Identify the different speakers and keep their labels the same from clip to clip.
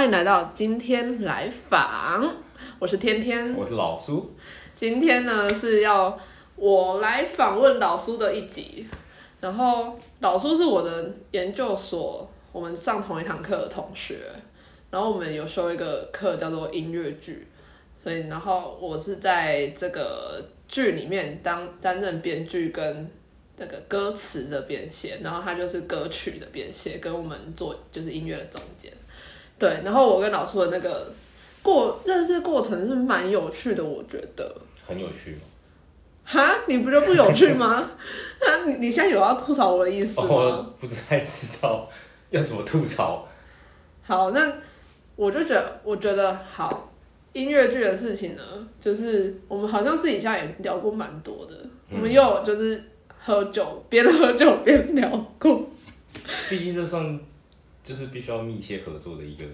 Speaker 1: 欢迎来到今天来访，我是天天。
Speaker 2: 我是老苏，
Speaker 1: 今天呢是要我来访问老苏的一集，然后老苏是我的研究所，我们上同一堂课的同学，然后我们有修一个课叫做音乐剧，所以然后我是在这个剧里面当担任编剧跟那个歌词的编写，然后他就是歌曲的编写，跟我们做就是音乐的中间。对，然后我跟老苏的那个过认识过程是蛮有趣的，我觉得。
Speaker 2: 很有趣吗？
Speaker 1: 哈，你不觉得不有趣吗？那你你现在有要吐槽我的意思吗？
Speaker 2: 我不太知道要怎么吐槽。
Speaker 1: 好，那我就觉得，我觉得好音乐剧的事情呢，就是我们好像私底下也聊过蛮多的，我们又有就是喝酒，边喝酒边聊过。
Speaker 2: 毕竟这算就是必须要密切合作的一个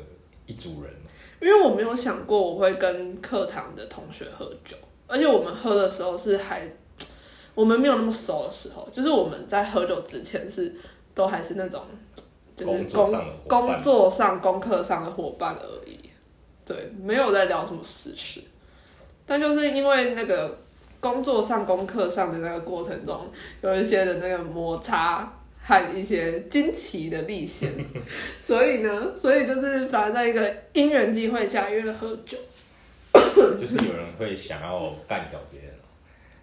Speaker 2: 一组人。
Speaker 1: 因为我没有想过我会跟课堂的同学喝酒，而且我们喝的时候是还我们没有那么熟的时候，就是我们在喝酒之前是都还是那种就是
Speaker 2: 工
Speaker 1: 工作上、功课上的伙伴而已，对，没有在聊什么私事。但就是因为那个工作上、功课上的那个过程中，有一些的那个摩擦和一些惊奇的历险，所以呢，所以就是反正在一个因缘机会下约了喝酒。
Speaker 2: 就是有人会想要干掉别人，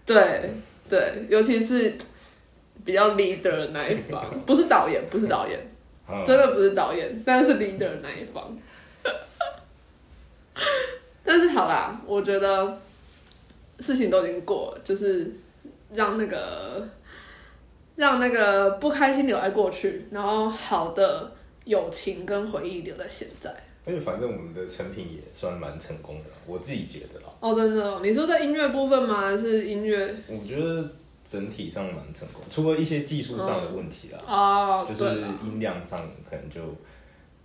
Speaker 1: 对对，尤其是比较 leader 的那一方，不是导演，不是导演，
Speaker 2: 嗯。
Speaker 1: 真的不是导演，但是 leader 的那一方。但是好啦，我觉得事情都已经过了，就是让那个让那个不开心留在过去，然后好的友情跟回忆留在现在。
Speaker 2: 而且反正我们的成品也算蛮成功的，我自己觉得啦。
Speaker 1: 哦，真的哦，你说在音乐部分吗？还是音乐？
Speaker 2: 我觉得整体上蛮成功，除了一些技术上的问题啦，
Speaker 1: 哦，
Speaker 2: 就是音量上可能就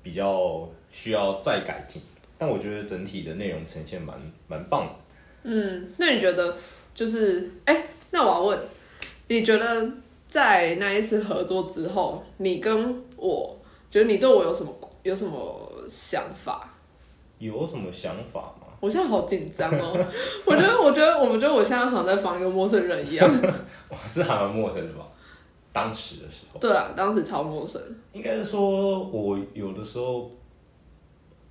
Speaker 2: 比较需要再改进。但我觉得整体的内容呈现蛮蛮棒的。
Speaker 1: 嗯，那你觉得就是，哎、那我要问，你觉得在那一次合作之后，你跟我觉得你对我有什么有什么想法？
Speaker 2: 有什么想法吗？
Speaker 1: 我现在好紧张哦，我觉得，我觉得，我们觉得我现在好像在防一个陌生人一样。
Speaker 2: 我是还蛮陌生的吧，当时的时候。
Speaker 1: 对啊，当时超陌生。
Speaker 2: 应该是说，我有的时候，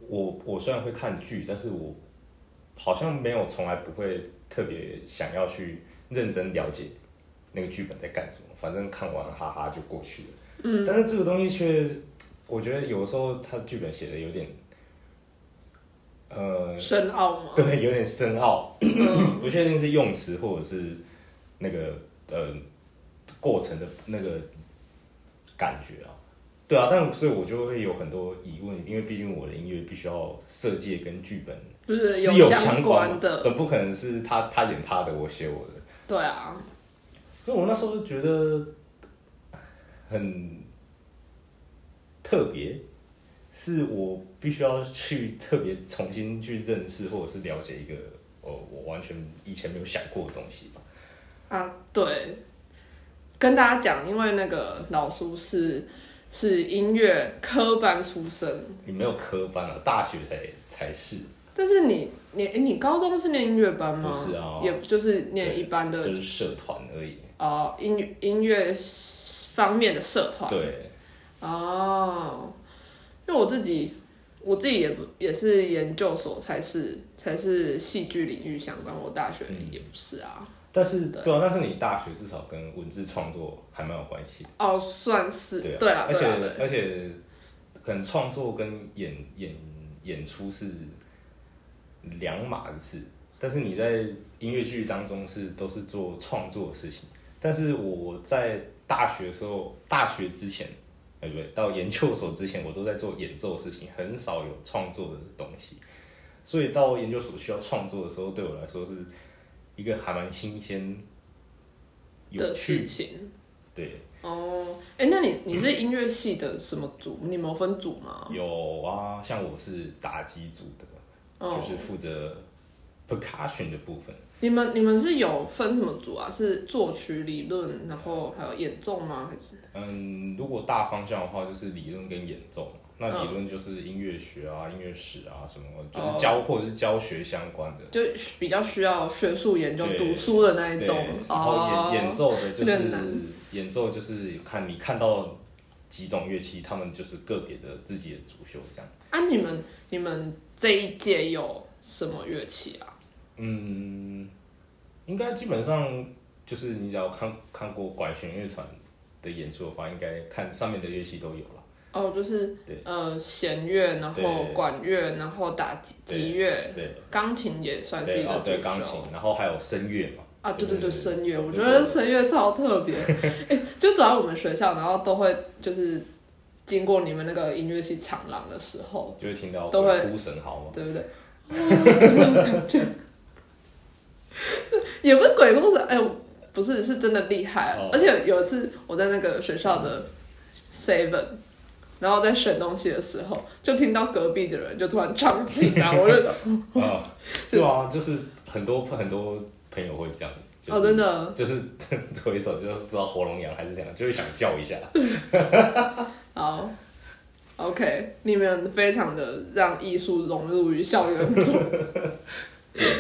Speaker 2: 我我虽然会看剧，但是我好像没有从来不会特别想要去认真了解那个剧本在干什么，反正看完哈哈就过去了。嗯，但是这个东西却，我觉得有的时候他剧本写的有点，呃，
Speaker 1: 深奥吗？
Speaker 2: 对，有点深奥，不确定是用词或者是那个呃过程的那个感觉啊。对啊，但所以我就会有很多疑问，因为毕竟我的音乐必须要设计跟剧本
Speaker 1: 就是
Speaker 2: 是有
Speaker 1: 相
Speaker 2: 关
Speaker 1: 关的。
Speaker 2: 总不可能是他他演他的，我写我的。
Speaker 1: 对啊，
Speaker 2: 所以我那时候就觉得很特别，是我必须要去特别重新去认识或者是了解一个哦，我完全以前没有想过的东西吧。
Speaker 1: 啊，对，跟大家讲，因为那个老叔是是音乐科班出身，
Speaker 2: 你没有科班啊，大学才才是，
Speaker 1: 但是你你诶你高中是念音乐班吗？
Speaker 2: 不是啊
Speaker 1: 也就是念一般的
Speaker 2: 就是社团而已。
Speaker 1: 哦、音音乐方面的社团。
Speaker 2: 对，
Speaker 1: 哦，因为我自己我自己也不也是研究所才是才是戏剧领域相关，我大学也不是啊。
Speaker 2: 但是
Speaker 1: 对
Speaker 2: 对啊，但是你大学至少跟文字创作还蛮有关系的。
Speaker 1: 哦，算是
Speaker 2: 对啊，而且。而且可能创作跟演演演出是两码子事，但是你在音乐剧当中是都是做创作的事情，但是我在大学的时候，大学之前，哎不对，到研究所之前，我都在做演奏的事情，很少有创作的东西，所以到研究所需要创作的时候，对我来说是一个还蛮新鲜、有
Speaker 1: 的事情
Speaker 2: 对。
Speaker 1: 哦，哎、那你你是音乐系的什么组？你们分组吗？
Speaker 2: 有啊，像我是打击组的，
Speaker 1: 哦
Speaker 2: 就是负责 percussion 的部分。
Speaker 1: 你们你们是有分什么组啊？是作曲理论，然后还有演奏吗？还是
Speaker 2: 嗯，如果大方向的话，就是理论跟演奏。那理论就是音乐学啊、音乐史啊什么，就是教或者是教学相关的。
Speaker 1: 就比较需要学术研究、读书的那一种，
Speaker 2: 然后
Speaker 1: 哦
Speaker 2: 演演奏的就是 演奏就是看你看到几种乐器，他们就是个别的自己的主修这样。
Speaker 1: 啊，你们你们这一届有什么乐器啊？
Speaker 2: 嗯，应该基本上就是你只要看看过管弦乐团的演出的话，应该看上面的乐器都有了。
Speaker 1: 哦，就是
Speaker 2: 对
Speaker 1: 呃弦乐，然后管乐，然后打击乐，
Speaker 2: 对
Speaker 1: 钢琴也算是一个主
Speaker 2: 对钢琴。，然后还有声乐嘛。
Speaker 1: 啊，对对对，声乐，我觉得声乐超特别。哎、就走在我们学校，然后都会就是经过你们那个音乐系长廊的时候，
Speaker 2: 就会听到
Speaker 1: 都会
Speaker 2: 呼神号嘛。
Speaker 1: 对不对？也不是鬼故事，哎、不是，是真的厉害、啊。
Speaker 2: 哦。
Speaker 1: 而且有一次我在那个学校的 Seven，然后在选东西的时候，就听到隔壁的人就突然唱起来，我就
Speaker 2: 啊，对啊，就是很多很多朋友会这样子。就是
Speaker 1: 哦，真的，
Speaker 2: 就是走一走就不知道喉咙痒还是怎样，就会想叫一下。
Speaker 1: 好，OK，你们非常的让艺术融入于校园中，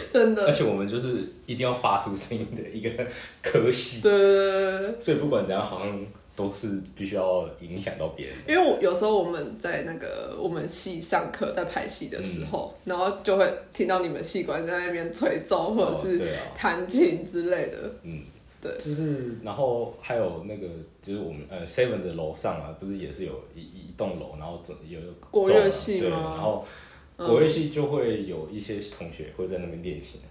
Speaker 1: 真的。
Speaker 2: 而，且我们就是一定要发出声音的一个科系，
Speaker 1: 对。
Speaker 2: 所以不管怎样，好像都是必须要影响到别人。
Speaker 1: 因为我有时候我们在那个我们系上课在排戏的时候，然后就会听到你们系官在那边吹奏或者是弹琴之类的。
Speaker 2: 嗯，
Speaker 1: 对，
Speaker 2: 就是然后还有那个就是我们呃 Seven 的楼上啊，不是也是有一一栋楼，然后走有
Speaker 1: 国乐系
Speaker 2: 对，
Speaker 1: 吗？
Speaker 2: 然后国乐系就会有一些同学会在那边练琴。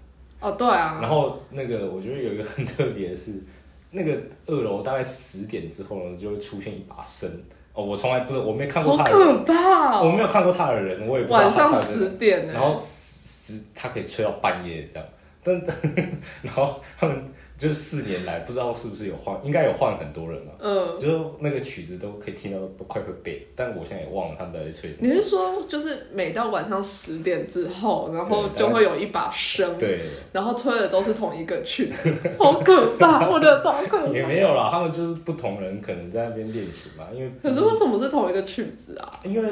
Speaker 1: 哦，对啊，
Speaker 2: 然后那个我觉得有一个很特别的是，那个二楼大概十点之后呢，就会出现一把声。哦，我从来不是我没看过
Speaker 1: 好
Speaker 2: 他的人，
Speaker 1: 可怕哦！
Speaker 2: 我没有看过他的人，我也不知道
Speaker 1: 晚上十点呢，
Speaker 2: 然后十他可以吹到半夜这样，但 然后他们就是四年来不知道是不是有换，应该有换很多人了，
Speaker 1: 嗯，
Speaker 2: 就是那个曲子都可以听到都快会背，但我现在也忘了他们在吹什么。
Speaker 1: 你是说就是每到晚上十点之后，然后就会有一把声，
Speaker 2: 对，
Speaker 1: 然后吹的都是同一个曲子，好可怕！我觉得超可怕。
Speaker 2: 也没有啦，他们就是不同人可能在那边练琴嘛，因为
Speaker 1: 可是为什么是同一个曲子啊？
Speaker 2: 因为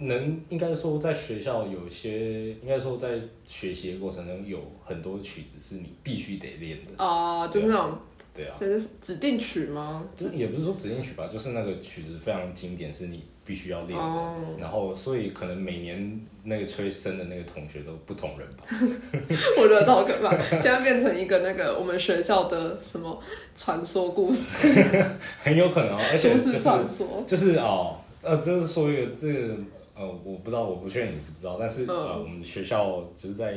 Speaker 2: 能应该说在学校有些，应该说在学习的过程中有很多曲子是你必须得练的，
Speaker 1: 啊、就是那种
Speaker 2: 对啊，
Speaker 1: 这是指定曲吗？
Speaker 2: 这也不是说指定曲吧，就是那个曲子非常经典，是你必须要练的。
Speaker 1: 哦
Speaker 2: 然后，所以可能每年那个吹笙的那个同学都不同人吧。
Speaker 1: 我觉得好可怕，现在变成一个那个我们学校的什么传说故事、
Speaker 2: 很有可能哦，而且就是
Speaker 1: 传说。
Speaker 2: 就是哦，呃，就是说一个这个呃，我不知道，我不确定你知不知道，但是、
Speaker 1: 嗯
Speaker 2: 呃，我们学校就是在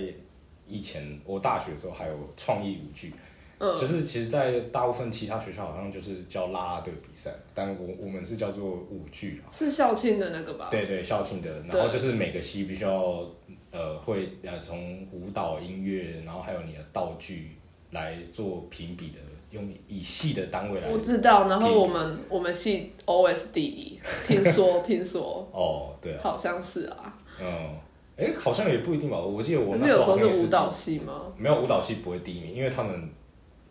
Speaker 2: 以前我大学的时候还有创意舞剧，
Speaker 1: 嗯，
Speaker 2: 就是其实，在大部分其他学校好像就是叫啦啦队比赛，但我我们是叫做舞剧啊。
Speaker 1: 是校庆的那个吧？
Speaker 2: 对对，校庆的，然后就是每个系必须要呃会呃从舞蹈、音乐，然后还有你的道具来做评比的，用以系的单位来
Speaker 1: 我知道。然后我们我们系 OS 第一，听说 听说
Speaker 2: 哦，对啊，
Speaker 1: 好像是啊。
Speaker 2: 嗯，哎，好像也不一定吧，我记得我那
Speaker 1: 可是有时候是舞蹈系吗？
Speaker 2: 没有舞蹈系不会第一名，因为他们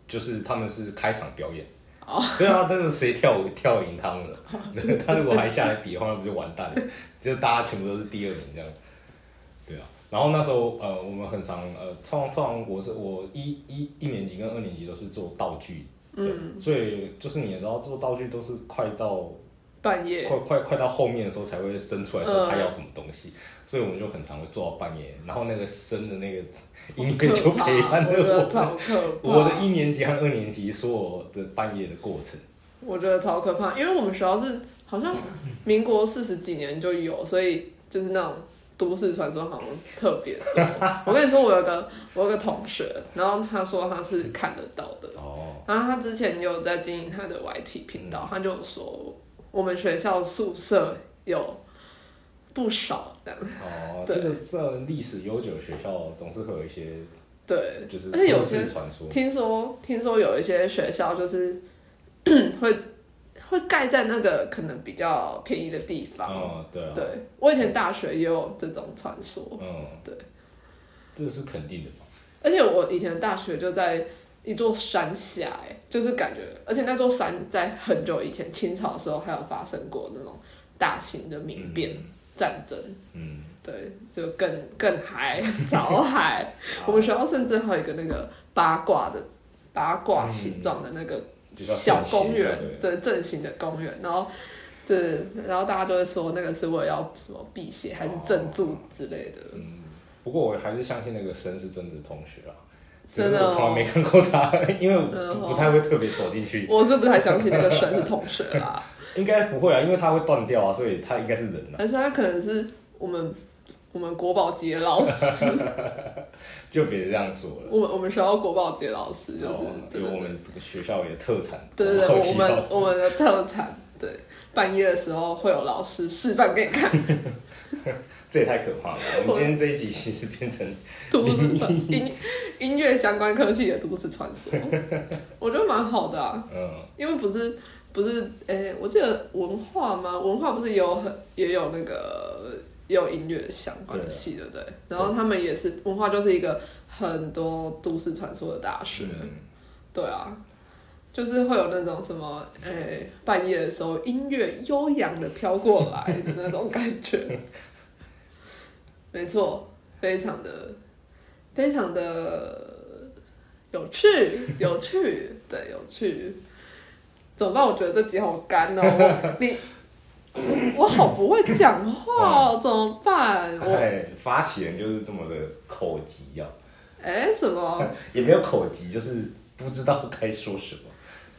Speaker 2: 就是他们是开场表演。
Speaker 1: 哦
Speaker 2: 对啊，但是谁跳舞跳赢他们了？他如果还下来比的话，那不就完蛋了？就大家全部都是第二名这样。然后那时候呃，我们很常呃，通常通常我是我一一一年级跟二年级都是做道具，嗯，所以就是你也知道做道具都是快到
Speaker 1: 半夜
Speaker 2: 快快快到后面的时候才会生出来说
Speaker 1: 嗯
Speaker 2: 他要什么东西，所以我们就很常会做到半夜，然后那个生的那个音乐就陪伴
Speaker 1: 我觉得
Speaker 2: 着我
Speaker 1: 超可怕。
Speaker 2: 我的一年级和二年级所有的半夜的过程。
Speaker 1: 我觉得超可怕，因为我们学校是好像民国四十几年就有，所以就是那种都市传说好像特别多。我跟你说，我有个我有个同学，然后他说他是看得到的，
Speaker 2: 哦，
Speaker 1: 然后他之前有在经营他的 YT 频道，他就说我们学校宿舍有不少这样，
Speaker 2: 哦，这个这历史悠久的学校总是会有一些
Speaker 1: 对，
Speaker 2: 就是
Speaker 1: 而且有
Speaker 2: 都
Speaker 1: 些
Speaker 2: 市传说。
Speaker 1: 听说听说有一些学校就是 会会盖在那个可能比较便宜的地方。
Speaker 2: 哦，对啊，
Speaker 1: 对我以前大学也有这种传说，
Speaker 2: 嗯，
Speaker 1: 对，
Speaker 2: 这是肯定的嘛。
Speaker 1: 而且我以前大学就在一座山下，哎，就是感觉，而且那座山在很久以前清朝的时候还有发生过那种大型的民变，战争，
Speaker 2: 嗯，
Speaker 1: 对，就更更嗨，早嗨。我们学校甚至还有一个那个八卦的八卦形状的那个小公园
Speaker 2: 对，
Speaker 1: 对，正形的公园，然后。对，然后大家就会说那个是为了要什么辟邪还是镇住之类的。
Speaker 2: 嗯，不过我还是相信那个神是真的同学啊，只
Speaker 1: 真的哦。
Speaker 2: 是我从来没看过他，因为不太会特别走进去，
Speaker 1: 我是不太相信那个神是同学啦，
Speaker 2: 应该不会啊，因为他会断掉啊，所以他应该是人啊，
Speaker 1: 但是他可能是我们我们国宝级的老师，
Speaker 2: 就别这样说了。
Speaker 1: 我们我们学校国宝级的老师就是
Speaker 2: 哦
Speaker 1: 对
Speaker 2: 我们学校有特产，
Speaker 1: 对对对，我们我们的特产，对，半夜的时候会有老师示范给你看，
Speaker 2: 这也太可怕了。我们今天这一集其实变成
Speaker 1: 都市传音音乐相关科技的都市传说，我觉得蛮好的啊，
Speaker 2: 嗯
Speaker 1: 因为不是不是，诶、我记得文化吗？文化不是有很也有那个也有音乐相关的系，对不对？然后他们也是文化，就是一个很多都市传说的大学，
Speaker 2: 嗯
Speaker 1: 对啊，就是会有那种什么，诶、半夜的时候音乐悠扬的飘过来的那种感觉，没错，非常的非常的有趣，有趣，对，有趣。怎么办？我觉得这集好干哦，你 我好不会讲话哦，怎么办？我
Speaker 2: 哎，发起人就是这么的口急啊，
Speaker 1: 哎、什么？
Speaker 2: 也没有口急，就是不知道该说什么。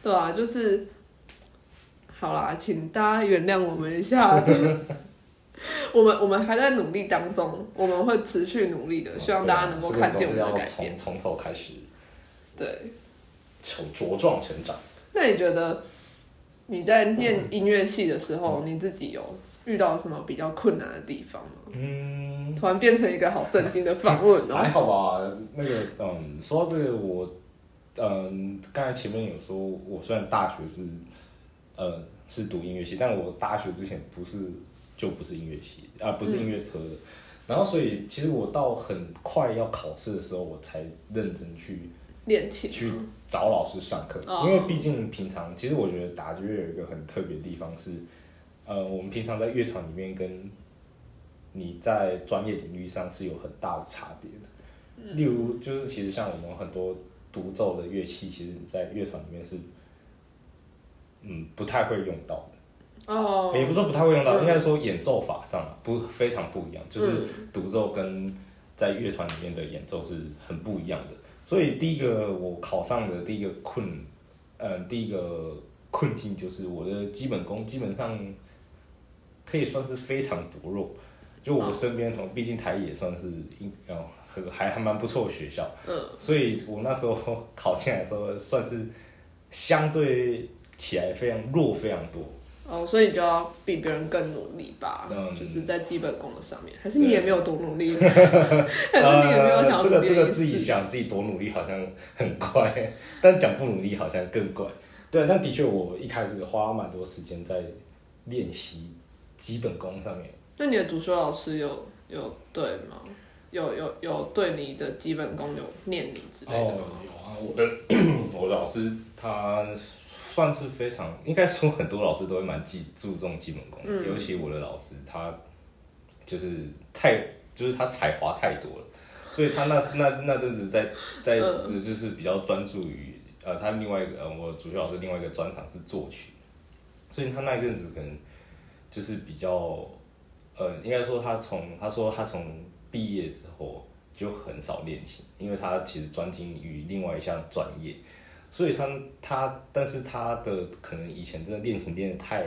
Speaker 1: 对啊，就是好啦，请大家原谅我们一下。我们我们还在努力当中，我们会持续努力的，希望大家能够看见我们的改变。
Speaker 2: 这个总是要从从头开始
Speaker 1: 对，
Speaker 2: 成茁壮成长。
Speaker 1: 那你觉得你在念音乐系的时候，你自己有遇到什么比较困难的地方吗？
Speaker 2: 嗯，
Speaker 1: 突然变成一个好震惊的访问
Speaker 2: 还
Speaker 1: 哦。
Speaker 2: 好吧。那个，嗯，说到这个，我，嗯，刚才前面有说，我虽然大学是，呃，是读音乐系，但我大学之前不是就不是音乐系啊、不是音乐科的。然后，所以其实我到很快要考试的时候，我才认真去
Speaker 1: 练琴
Speaker 2: 去找老师上课，
Speaker 1: 哦
Speaker 2: 因为毕竟平常，其实我觉得打击乐有一个很特别的地方是，呃，我们平常在乐团里面跟你在专业领域上是有很大的差别的。例如，就是其实像我们很多独奏的乐器，其实你在乐团里面是，嗯，不太会用到的。
Speaker 1: 哦，
Speaker 2: 也不是说不太会用到，
Speaker 1: 嗯
Speaker 2: 应该说演奏法上啊，不非常不一样，就是
Speaker 1: 嗯
Speaker 2: 独奏跟在乐团里面的演奏是很不一样的。所以第一个我考上的第一个困，呃，第一个困境就是我的基本功基本上可以算是非常薄弱。就我身边同，毕竟台艺也算是应哦，很还还蛮不错的学校，
Speaker 1: 嗯，
Speaker 2: 所以我那时候考进来的时候算是相对起来非常弱非常多。
Speaker 1: 哦，所以你就要比别人更努力吧，
Speaker 2: 嗯
Speaker 1: 就是在基本功的上面，还是你也没有多努力，还是你也没有想
Speaker 2: 这个这个自己？想自己多努力好像很快，但讲不努力好像更怪。对，但的确我一开始花蛮多时间在练习基本功上面。
Speaker 1: 那你的主修老师有有对吗？有有有对你的基本功有念你之类的吗？
Speaker 2: 有啊，我的 我的老师他算是非常，应该说很多老师都会蛮记注重基本功，
Speaker 1: 嗯。
Speaker 2: 尤其我的老师他就是太就是他才华太多了，所以他那那那阵子在 在
Speaker 1: 嗯。
Speaker 2: 就就是比较专注于呃他另外一个呃我主修老师另外一个专长是作曲，所以他那一阵子可能就是比较呃应该说他从他说他从毕业之后就很少练琴，因为他其实专精于另外一项专业，所以他他但是他的可能以前真的练琴练的太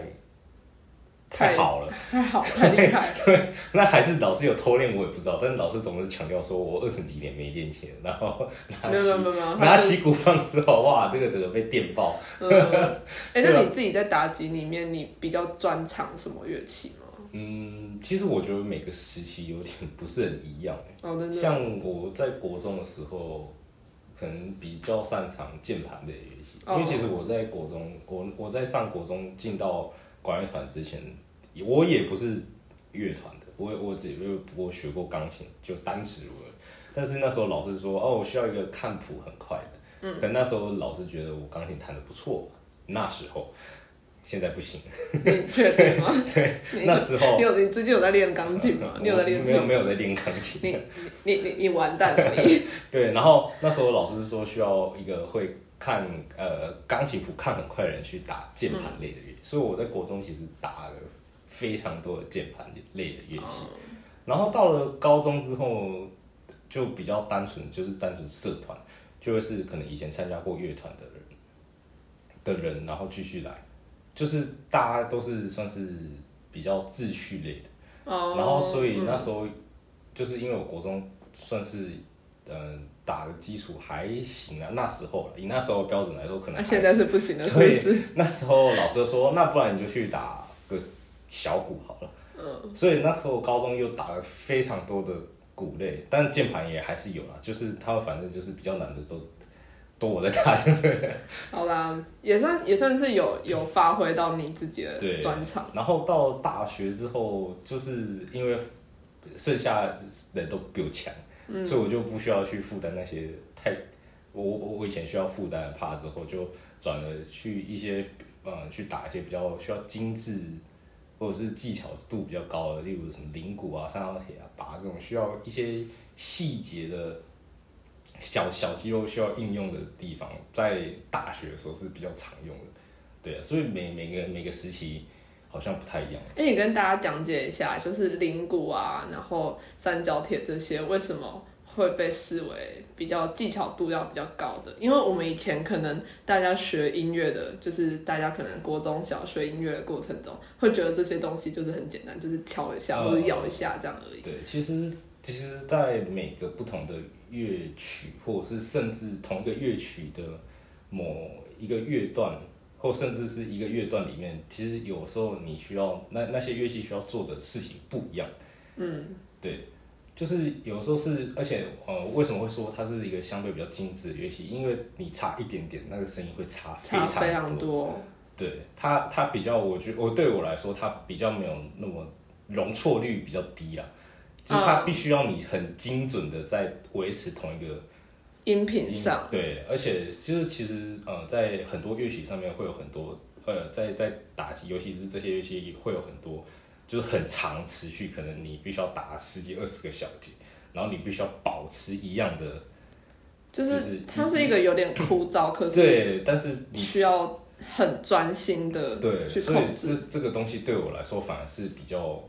Speaker 2: 太好了，
Speaker 1: 太好，太厉害了！
Speaker 2: 那还是老师有偷练我也不知道，但是老师总是强调说我二十几年没练琴，然后拿起拿起鼓放之后，哇，这个整个被电爆。
Speaker 1: 嗯，哎、那你自己在打击里面，你比较专长什么乐器吗？
Speaker 2: 嗯，其实我觉得每个时期有点不是很一样欸
Speaker 1: 哦，真的，
Speaker 2: 像我在国中的时候，可能比较擅长键盘类的乐器，因为
Speaker 1: 哦
Speaker 2: 其实我在国中，我我在上国中进到管乐团之前，我也不是乐团的，我我只有不过学过钢琴，就单指而已。但是那时候老师说，哦，我需要一个看谱很快的，嗯，可能那时候老师觉得我钢琴弹得不错，那时候。现在不行。
Speaker 1: 你确定吗？
Speaker 2: 对，那时候
Speaker 1: 你有你最近有在练钢琴吗？你有在练？
Speaker 2: 没有没有在练钢琴。
Speaker 1: 你你你你完蛋了 你！
Speaker 2: 对，然后那时候老师说需要一个会看呃钢琴谱看很快的人去打键盘类的乐器，所以我在国中其实打了非常多的键盘类的乐器。然后到了高中之后，就比较单纯，就是单纯社团，就会是可能以前参加过乐团的人的人，然后继续来，就是大家都是算是比较秩序类的。
Speaker 1: 哦
Speaker 2: 然后所以那时候就是因为我国中算是嗯、呃打的基础还行啊，那时候以那时候标准来说，可能
Speaker 1: 那、现在是不行的，
Speaker 2: 所以？那时候老师说，那不然你就去打个小鼓好了。嗯。所以那时候高中又打了非常多的鼓类，但键盘也还是有啦，就是他反正就是比较难的都都我在打，对不对。
Speaker 1: 好啦，也算也算是有有发挥到你自己的专长。
Speaker 2: 然后到大学之后，就是因为剩下人都比我强，所以我就不需要去负担那些太我我我以前需要负担的怕之后，就转了去一些呃去打一些比较需要精致或者是技巧度比较高的，例如什么灵骨啊、三角铁啊、拔这种需要一些细节的。小小肌肉需要应用的地方，在大学的时候是比较常用的，对啊，所以每每个每个时期好像不太一样。
Speaker 1: 哎，你跟大家讲解一下，就是铃鼓啊，然后三角铁这些为什么会被视为比较技巧度要比较高的？因为我们以前可能大家学音乐的，就是大家可能国中小学音乐的过程中，会觉得这些东西就是很简单，就是敲一下
Speaker 2: 呃
Speaker 1: 或者咬一下这样而已。
Speaker 2: 对，其实其实，在每个不同的乐曲，或者是甚至同一个乐曲的某一个乐段，或甚至是一个乐段里面，其实有时候你需要那那些乐器需要做的事情不一样。嗯，对，就是有时候是，而且呃，为什么会说它是一个相对比较精致的乐器？因为你差一点点，那个声音会差非常
Speaker 1: 多。
Speaker 2: 对它，它比较，我觉我对我来说，它比较没有那么容错率比较低啊，就是它必须要你很精准的在维持同一个
Speaker 1: 音频上，
Speaker 2: 对，而且就是其实呃，在很多乐器上面会有很多呃，在在打击，尤其是这些乐器会有很多就是很长持续，可能你必须要打十几二十个小节，然后你必须要保持一样的，
Speaker 1: 就
Speaker 2: 就是
Speaker 1: 是它是一个有点枯燥，可是
Speaker 2: 对，但是你
Speaker 1: 需要很专心的
Speaker 2: 对，
Speaker 1: 去
Speaker 2: 所以
Speaker 1: 控制。
Speaker 2: 这这个东西对我来说反而是比较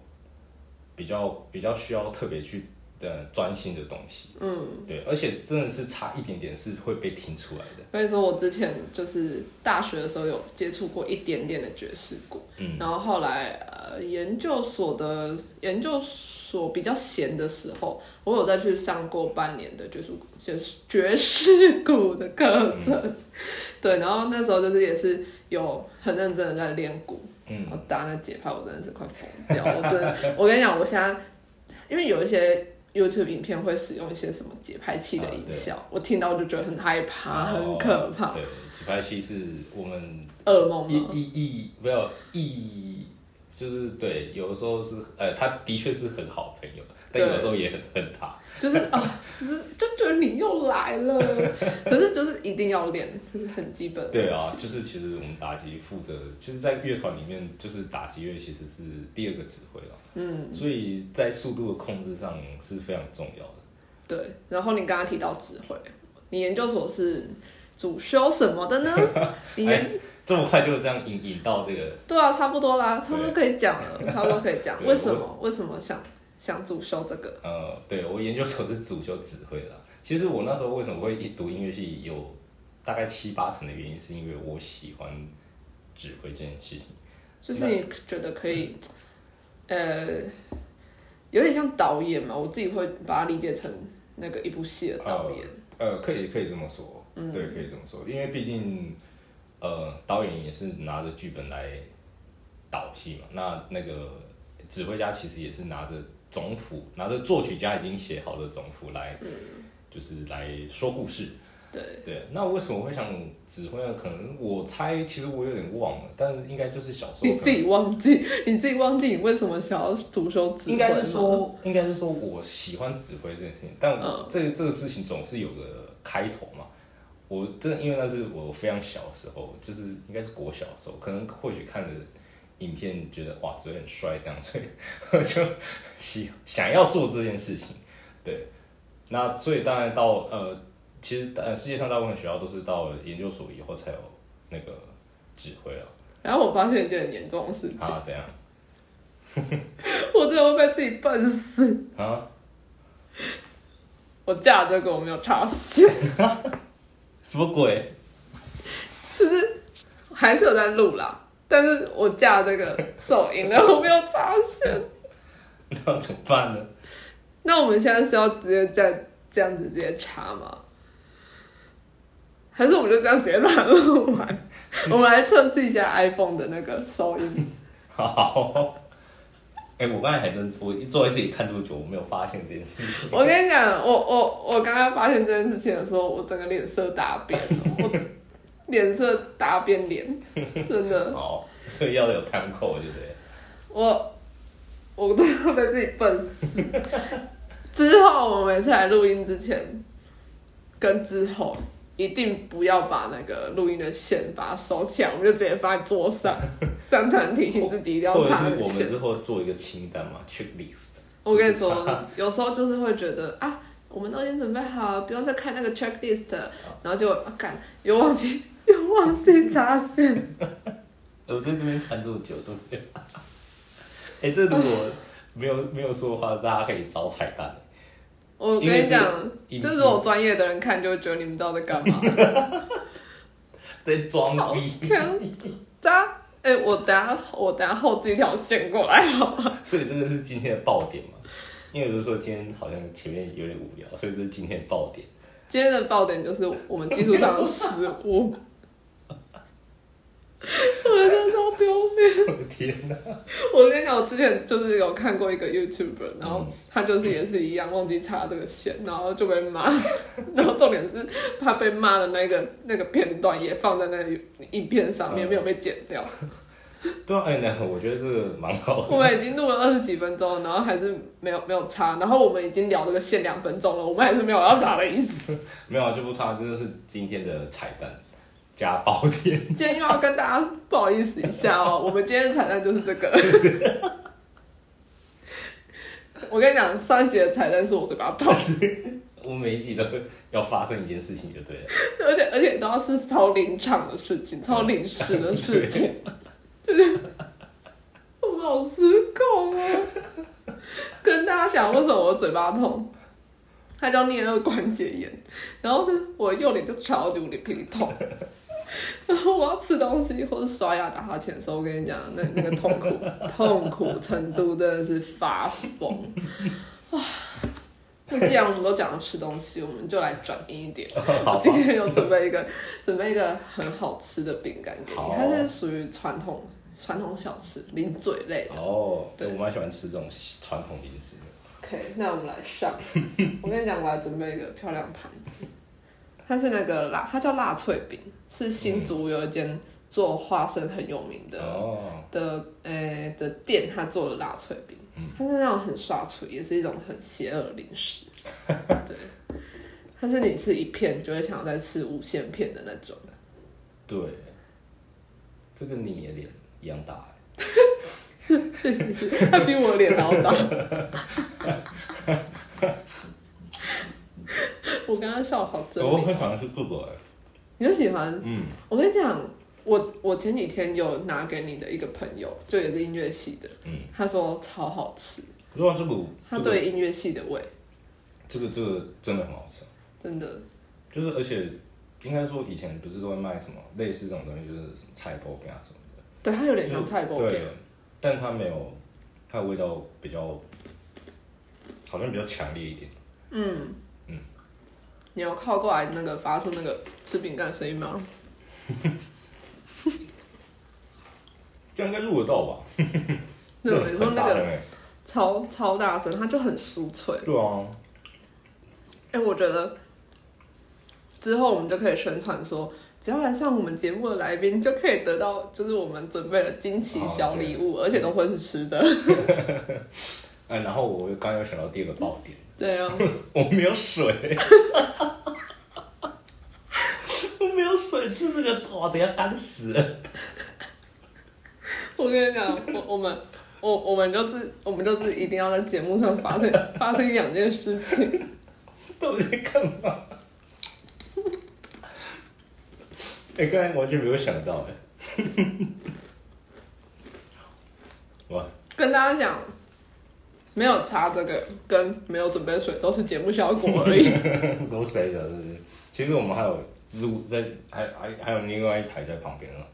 Speaker 2: 比较比较需要特别去呃专心的东西。嗯，对，而且真的是差一点点是会被听出来的。
Speaker 1: 所以说我之前就是大学的时候有接触过一点点的爵士鼓，
Speaker 2: 嗯
Speaker 1: 然后后来呃研究所的研究所比较闲的时候，我有再去上过半年的爵士鼓就是爵士鼓的课程，
Speaker 2: 嗯
Speaker 1: 对，然后那时候就是也是有很认真的在练鼓，
Speaker 2: 嗯。
Speaker 1: 然后打那节拍我真的是快疯掉，我真的，我跟你讲，我现在因为有一些 YouTube 影片会使用一些什么节拍器的音效，我听到就觉得很害怕，
Speaker 2: 哦
Speaker 1: 很可怕，
Speaker 2: 对，节拍器是我们
Speaker 1: 噩梦吗？
Speaker 2: 一一没有一，就是对，有的时候是呃，他的确是很好朋友，但有的时候也很恨他。
Speaker 1: 就是啊，只是就觉得你又来了，可是就是一定要练，就是很基本。
Speaker 2: 对啊，就是其实我们打击负责，其实，在乐团里面，就是打击乐其实是第二个指挥了。嗯，所以在速度的控制上是非常重要的。
Speaker 1: 对，然后你刚刚提到指挥，你研究所是主修什么的呢？你研、
Speaker 2: 哎这么快就这样引引到这个，
Speaker 1: 对啊，差不多啦，差不多可以讲了，差不多可以讲。
Speaker 2: 对
Speaker 1: 为什么？为什么想想主修这个？
Speaker 2: 呃，对我研究所是主修指挥的啦。其实我那时候为什么会一读音乐系，有大概七八成的原因是因为我喜欢指挥这件事情。
Speaker 1: 就是你觉得可以，呃，有点像导演嘛，我自己会把它理解成那个一部戏的导演。
Speaker 2: 呃，可以可以这么说，对，可以这么说，因为毕竟，呃，导演也是拿着剧本来导戏嘛，那那个指挥家其实也是拿着总谱，拿着作曲家已经写好的总谱来，就是来说故事。
Speaker 1: 对，
Speaker 2: 对，那为什么会想指挥呢？可能我猜，其实我有点忘了，但是应该就是小时候
Speaker 1: 你自己忘记，你自己忘记你为什么想要主修指挥
Speaker 2: 应该是说，应该是说我喜欢指挥这件事情，但这这个事情总是有个开头嘛。我真的因为那是我非常小的时候，就是应该是国小的时候，可能或许看了影片觉得哇，嘴很帅这样，所以我就喜想要做这件事情。对，那所以当然到呃，其实呃世界上大部分学校都是到研究所以后才有那个指挥了
Speaker 1: 然后我发现一件很严重的事情，
Speaker 2: 啊，怎样
Speaker 1: 我真的会被自己笨死。
Speaker 2: 啊？
Speaker 1: 我嫁这个我没有插线，
Speaker 2: 什么鬼？
Speaker 1: 就是还是有在录啦，但是我架这个手音的我没有插线。
Speaker 2: 那怎么办呢？
Speaker 1: 那我们现在是要直接在这样子直接插吗？还是我们就这样直接乱录完？我们来测试一下 iPhone 的那个收音。
Speaker 2: 好。哎、我刚才还真，我一坐在这里看这么久，我没有发现这件事情。
Speaker 1: 我跟你讲，我我我刚刚发现这件事情的时候，我整个脸色大变，我 脸色大变脸，真的，
Speaker 2: 好，所以要有摊扣，对不对？
Speaker 1: 我我都要被自己笨死。之后我每次来录音之前，跟之后一定不要把那个录音的线把它收起来，我们就直接放在桌上，这样才能提醒自己一定要插那个线。
Speaker 2: 我们之后做一个清单嘛，checklist。
Speaker 1: 我跟你说，有时候就是会觉得啊，我们都已经准备好了，不用再看那个 checklist，然后就啊干、又忘记 又忘记插线。
Speaker 2: 我在这边看这么久都没有。哎、这如果没有没有说的话，大家可以找彩蛋。
Speaker 1: 我跟你讲，
Speaker 2: 一
Speaker 1: 就是我专业的人看就会觉得你们知道在干嘛。
Speaker 2: 在装
Speaker 1: 超
Speaker 2: 逼，
Speaker 1: 强大家，哎、我等下我等下后这一条线过来好吗？
Speaker 2: 所以这个是今天的爆点嘛？因为有的说今天好像前面有点无聊，所以这是今天的爆点。
Speaker 1: 今天的爆点就是我们技术上的失误。我觉得超丢脸。
Speaker 2: 我的天哪！
Speaker 1: 我跟你讲，我之前就是有看过一个 YouTuber，然后他就是也是一样忘记插这个线，然后就被骂。然后重点是他被骂的那个那个片段也放在那里影片上面，没有被剪掉。
Speaker 2: 对啊，哎、那我觉得这个蛮好的。
Speaker 1: 我们已经录了二十几分钟，然后还是没有没有插，然后我们已经聊这个线两分钟了，我们还是没有要插的意思。
Speaker 2: 没有啊，就不插，这就是今天的彩蛋加包天。
Speaker 1: 今天又要跟大家不好意思一下哦，我们今天的彩蛋就是这个。我跟你讲，上一集的彩蛋是我嘴巴痛，
Speaker 2: 我每一集都要发生一件事情就对了。
Speaker 1: 而且而且都要是超临场的事情，超临时的事情，就是我们好失控啊！跟大家讲为什么我嘴巴痛，它叫颞颌关节炎，然后呢，我的右脸就超级无敌痛。然后我要吃东西或者刷牙打哈欠的时候，我跟你讲，那那个痛苦 痛苦程度真的是发疯哇！那既然我们都讲了吃东西，我们就来转移一点。我今天有准备一个准备一个很好吃的饼干给你，它是属于传统传统小吃零嘴类的。
Speaker 2: 哦，
Speaker 1: 对
Speaker 2: 我蛮喜欢吃这种传统零食的。
Speaker 1: OK，那我们来上。我跟你讲，我要准备一个漂亮盘子，它是那个辣，它叫辣脆饼，是新竹有一间做花生很有名的、
Speaker 2: 哦，
Speaker 1: 的呃的店，它做的辣脆饼，它是那种很刷脆，也是一种很邪恶的零食。对，它是你吃一片就会想要再吃无限片的那种。
Speaker 2: 对，这跟你的脸一样大欸。
Speaker 1: 谢谢谢谢，它比我脸还要大。我刚刚笑好狰狞，
Speaker 2: 我很喜欢吃这个哎。
Speaker 1: 你就喜欢？
Speaker 2: 嗯，
Speaker 1: 我跟你讲，我我前几天有拿给你的一个朋友，就也是音乐系的，
Speaker 2: 嗯，
Speaker 1: 他说超好吃，
Speaker 2: 如果这个
Speaker 1: 他对音乐系的味，
Speaker 2: 这个这个真的很好吃，
Speaker 1: 真的，
Speaker 2: 就是而且应该说以前不是都会卖什么类似这种东西，就是什么菜包饼啊什么的，
Speaker 1: 对，它有点像菜包
Speaker 2: 对
Speaker 1: 饼，，
Speaker 2: 但它没有，它的味道比较好像比较强烈一点。
Speaker 1: 你要靠过来那个发出那个吃饼干的声音吗？
Speaker 2: 这样应该录得到吧？
Speaker 1: 对，你说
Speaker 2: 很
Speaker 1: 那个超超大声，它就很酥脆。
Speaker 2: 对啊，
Speaker 1: 哎、我觉得之后我们就可以宣传说，只要来上我们节目的来宾，就可以得到就是我们准备的惊奇小礼物，而且都会是吃的。
Speaker 2: 哎，然后我刚刚有想到第二个爆点，
Speaker 1: 这样，
Speaker 2: 我没有水，我没有水吃这个哇，等下干死。
Speaker 1: 我跟你讲，我我们我我们就是我们就是一定要在节目上发生发生两件事情。
Speaker 2: 到底在干嘛？哎、刚才完全没有想到哎。哇，
Speaker 1: 跟大家讲，没有擦这个跟没有准备水都是节目效果而已。
Speaker 2: 都谁的？是不是？其实我们还有录在，还还还有另外一台在旁边了。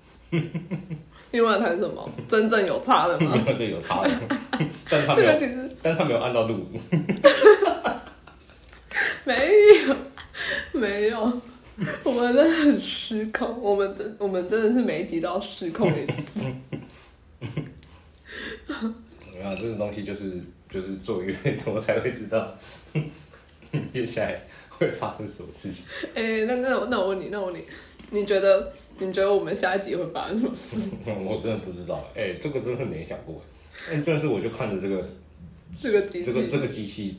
Speaker 1: 另外一台是什么？真正有擦的吗？
Speaker 2: 对，有他的，但他
Speaker 1: 这
Speaker 2: 没有，
Speaker 1: 个其实
Speaker 2: 但他没有按到录音。
Speaker 1: 没有没有，我们真的很失控，我们真我们真的是每一集都要失控一次。
Speaker 2: 没有，这个东西就是就是做越多才会知道 接下来会发生什么事情。
Speaker 1: 哎、那那那我问你，那我问你，你觉得你觉得我们下一集会发生什么事？
Speaker 2: 我真的不知道，哎、这个真的没想过。哎，但是我就看着这个
Speaker 1: 这个机
Speaker 2: 这个这个机器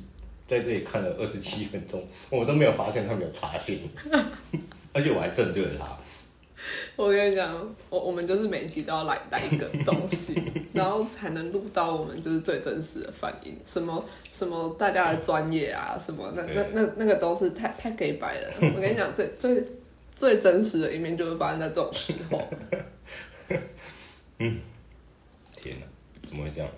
Speaker 2: 在这里看了二十七分钟，我都没有发现它没有插线，而且我还正对着它。
Speaker 1: 我跟你讲，我我们就是每一集都要来来一个东西，然后才能录到我们就是最真实的反应。什么什么大家的专业啊，什么那那那那个都是太太给白了。我跟你讲，最最最真实的一面就是发生在这种时候。
Speaker 2: 嗯天哪，怎么会这样？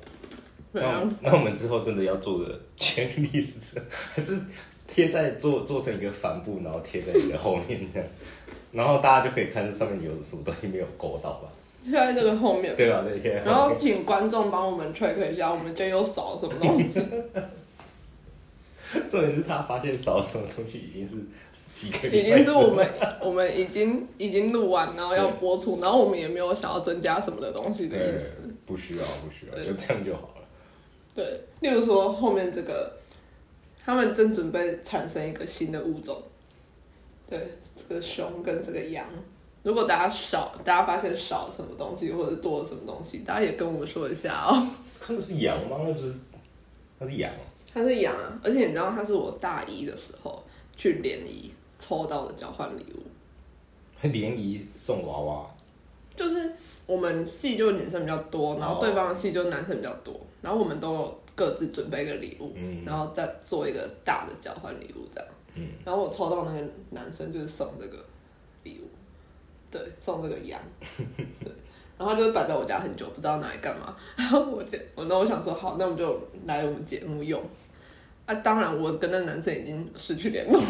Speaker 2: 那，那我们之后真的要做个全历史册，还是贴在做做成一个帆布，然后贴在你的后面这样，然后大家就可以看上面有什么东西没有勾到吧？
Speaker 1: 就在这个后面。
Speaker 2: 对吧？对贴在
Speaker 1: 然后。请观众帮我们 check 一下，我们今天又少什么东西。
Speaker 2: 重点是他发现少什么东西，已经是几个
Speaker 1: 已经是我们我们已经已经录完，然后要播出，然后我们也没有想要增加什么的东西的意
Speaker 2: 对
Speaker 1: 思。，
Speaker 2: 不需要不需要，就这样就好了。
Speaker 1: 对，例如说后面这个，他们正准备产生一个新的物种，对，这个熊跟这个羊。如果大家少，大家发现少什么东西，或者多了什么东西，大家也跟我们说一下哦。
Speaker 2: 那不是羊吗？那不是，那是羊。
Speaker 1: 它是羊啊，而且你知道，它是我大一的时候去联谊抽到的交换礼物。
Speaker 2: 联谊送娃娃，
Speaker 1: 就是我们系就女生比较多，然后对方的系就男生比较多，然后我们都各自准备一个礼物，
Speaker 2: 嗯
Speaker 1: 然后再做一个大的交换礼物这样。
Speaker 2: 嗯
Speaker 1: 然后我抽到那个男生就是送这个礼物，对，送这个羊，对，然后就摆在我家很久，不知道拿来干嘛。然后我姐，我那我想说好，那我们就来我们节目用。啊，当然我跟那男生已经失去联络，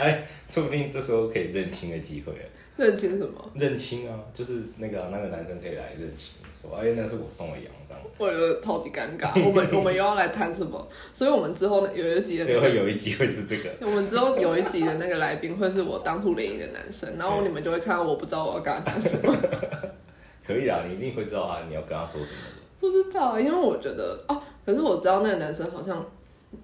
Speaker 2: 哎，说不定这时候可以认亲的机会了。
Speaker 1: 认清什么？
Speaker 2: 认亲啊，就是那个那个男生可以来认亲，说哎，那是我送的羊，这样。
Speaker 1: 我觉得超级尴尬。我们我们又要来谈什么？所以我们之后呢有一集的
Speaker 2: 对，
Speaker 1: 那个，
Speaker 2: 会有一集会是这个。
Speaker 1: 我们之后有一集的那个来宾会是我当初联谊的男生，然后你们就会看到我不知道我要跟他讲什么，
Speaker 2: 可以啊，你一定会知道啊，你要跟他说什么的。
Speaker 1: 不知道，因为我觉得哦，可是我知道那个男生好像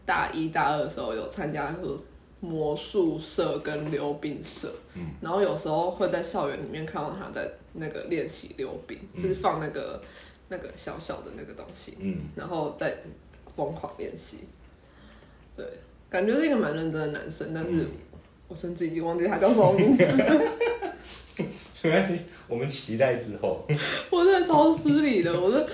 Speaker 1: 大一大二的时候有参加说魔术社跟溜冰社，嗯然后有时候会在校园里面看到他在那个练习溜冰，就是放那个那个小小的那个东西，
Speaker 2: 嗯，
Speaker 1: 然后再疯狂练习。对，感觉是一个蛮认真的男生，但是我甚至已经忘记他叫什么名字，
Speaker 2: 没关系，我们期待之后。
Speaker 1: 我真的超失礼的，我说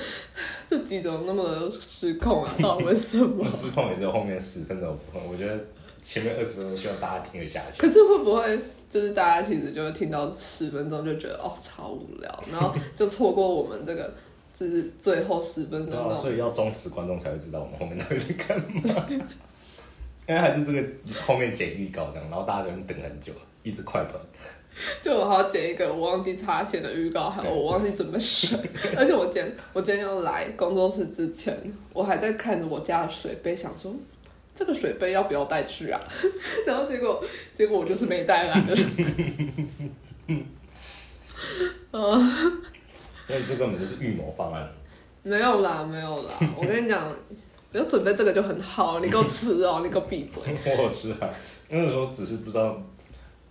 Speaker 1: 这集怎么那么失控啊？到底为什么？
Speaker 2: 失控也只有后面十分钟我觉得前面二十分钟希望大家听得下去。
Speaker 1: 可是会不会就是大家其实就会听到十分钟就觉得哦超无聊，然后就错过我们这个就是最后十分钟
Speaker 2: 对啊，所以要忠实观众才会知道我们后面到底在干嘛。因为还是这个后面剪预告这样，然后大家在那等很久，一直快转。
Speaker 1: 就我还要剪一个我忘记插线的预告，还有我忘记准备水，而且我今天我今天要来工作室之前，我还在看着我家的水杯，想说这个水杯要不要带去啊？然后结果结果我就是没带来了。
Speaker 2: 所以这根本就是预谋方案。
Speaker 1: 没有啦，没有啦，我跟你讲，不要准备这个就很好，你给我吃哦，你给我闭嘴。
Speaker 2: 我吃啊，那个时候只是不知道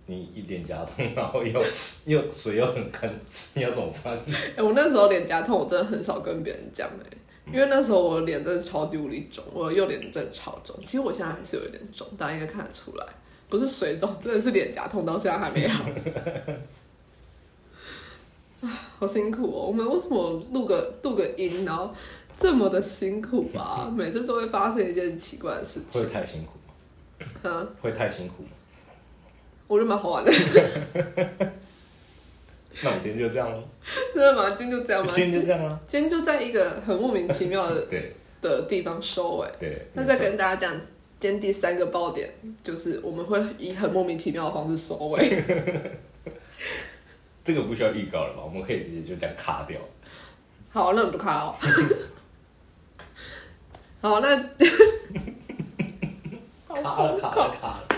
Speaker 2: 你一脸颊痛，然后又又水又很干，你要怎么办？
Speaker 1: 哎、我那时候脸颊痛，我真的很少跟别人讲哎、因为那时候我脸真的超级无力肿，我的右脸真的超肿。其实我现在还是有一点肿，大家应该看得出来。不是水肿，真的是脸颊痛，到现在还没好。啊，好辛苦哦！我们为什么录个录个音，然后这么的辛苦啊？每次都会发生一件奇怪的事情。
Speaker 2: 会太辛苦吗？
Speaker 1: 嗯，
Speaker 2: 会太辛苦吗？
Speaker 1: 我觉得蛮好玩的。
Speaker 2: 那我们今天就这样咯，
Speaker 1: 真的吗？今天就这样吗？
Speaker 2: 今天就这样啊。
Speaker 1: 今天就在一个很莫名其妙的
Speaker 2: 对
Speaker 1: 的地方收尾。
Speaker 2: 对，
Speaker 1: 那再跟大家讲，今天第三个爆点就是我们会以很莫名其妙的方式收尾。
Speaker 2: 这个不需要预告了吧？我们可以直接就这样卡掉。
Speaker 1: 好，那我们不卡哦。好，那
Speaker 2: 卡了卡了卡了。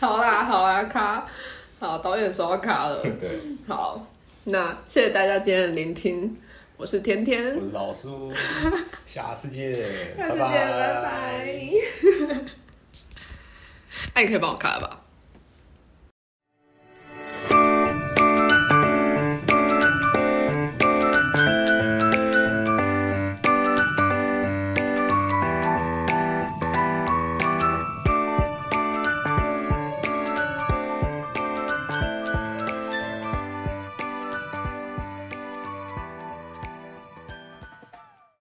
Speaker 1: 好啦，好啦，卡。好，导演说要卡了。
Speaker 2: 对，
Speaker 1: 好，那谢谢大家今天的聆听，我是甜甜，
Speaker 2: 我是老苏，下次见，
Speaker 1: 下次见，拜拜。那 你可以帮我卡了吧？